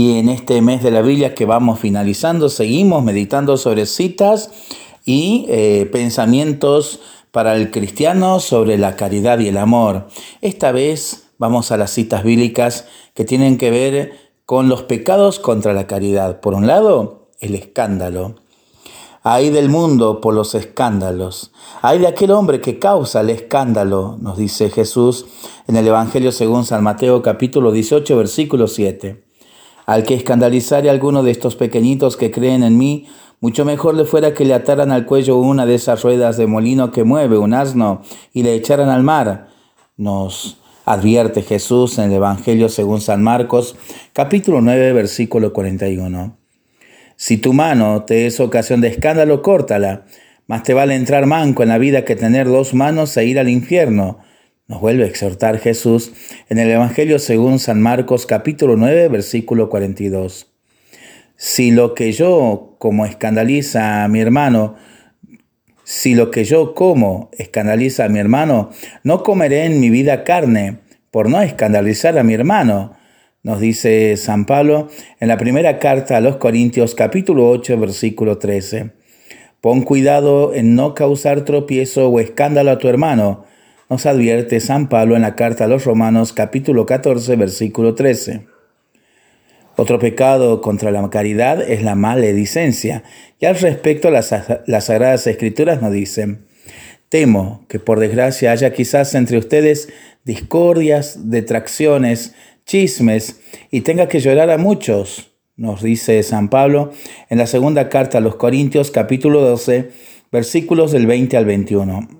Y en este mes de la Biblia que vamos finalizando, seguimos meditando sobre citas y eh, pensamientos para el cristiano sobre la caridad y el amor. Esta vez vamos a las citas bíblicas que tienen que ver con los pecados contra la caridad. Por un lado, el escándalo. Hay del mundo por los escándalos. Hay de aquel hombre que causa el escándalo, nos dice Jesús en el Evangelio según San Mateo capítulo 18 versículo 7. Al que escandalizare a alguno de estos pequeñitos que creen en mí, mucho mejor le fuera que le ataran al cuello una de esas ruedas de molino que mueve un asno y le echaran al mar. Nos advierte Jesús en el Evangelio según San Marcos, capítulo 9, versículo 41. Si tu mano te es ocasión de escándalo, córtala. Más te vale entrar manco en la vida que tener dos manos e ir al infierno. Nos vuelve a exhortar Jesús en el Evangelio según San Marcos capítulo 9 versículo 42. Si lo que yo como escandaliza a mi hermano, si lo que yo como escandaliza a mi hermano, no comeré en mi vida carne por no escandalizar a mi hermano. Nos dice San Pablo en la primera carta a los Corintios capítulo 8 versículo 13. Pon cuidado en no causar tropiezo o escándalo a tu hermano nos advierte San Pablo en la carta a los Romanos capítulo 14 versículo 13. Otro pecado contra la caridad es la maledicencia. Y al respecto las, las Sagradas Escrituras nos dicen, temo que por desgracia haya quizás entre ustedes discordias, detracciones, chismes y tenga que llorar a muchos, nos dice San Pablo en la segunda carta a los Corintios capítulo 12 versículos del 20 al 21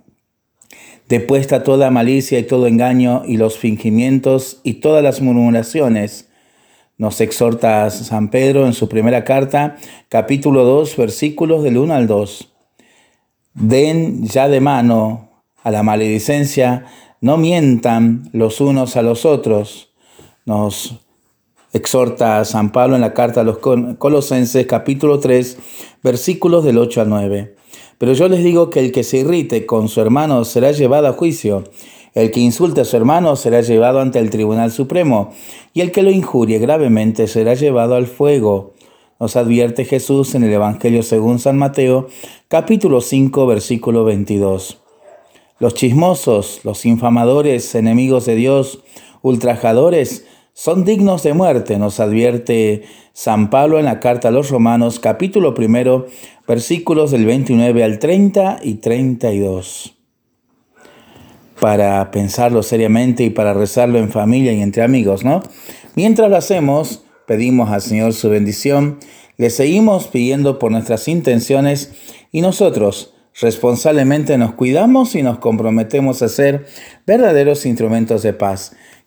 depuesta toda malicia y todo engaño y los fingimientos y todas las murmuraciones. Nos exhorta San Pedro en su primera carta, capítulo 2, versículos del 1 al 2. Den ya de mano a la maledicencia, no mientan los unos a los otros. Nos exhorta San Pablo en la carta a los Colosenses, capítulo 3, versículos del 8 al 9. Pero yo les digo que el que se irrite con su hermano será llevado a juicio, el que insulte a su hermano será llevado ante el Tribunal Supremo, y el que lo injurie gravemente será llevado al fuego. Nos advierte Jesús en el Evangelio según San Mateo, capítulo 5, versículo 22. Los chismosos, los infamadores, enemigos de Dios, ultrajadores, son dignos de muerte, nos advierte San Pablo en la carta a los Romanos, capítulo primero, versículos del 29 al 30 y 32. Para pensarlo seriamente y para rezarlo en familia y entre amigos, ¿no? Mientras lo hacemos, pedimos al Señor su bendición, le seguimos pidiendo por nuestras intenciones y nosotros responsablemente nos cuidamos y nos comprometemos a ser verdaderos instrumentos de paz.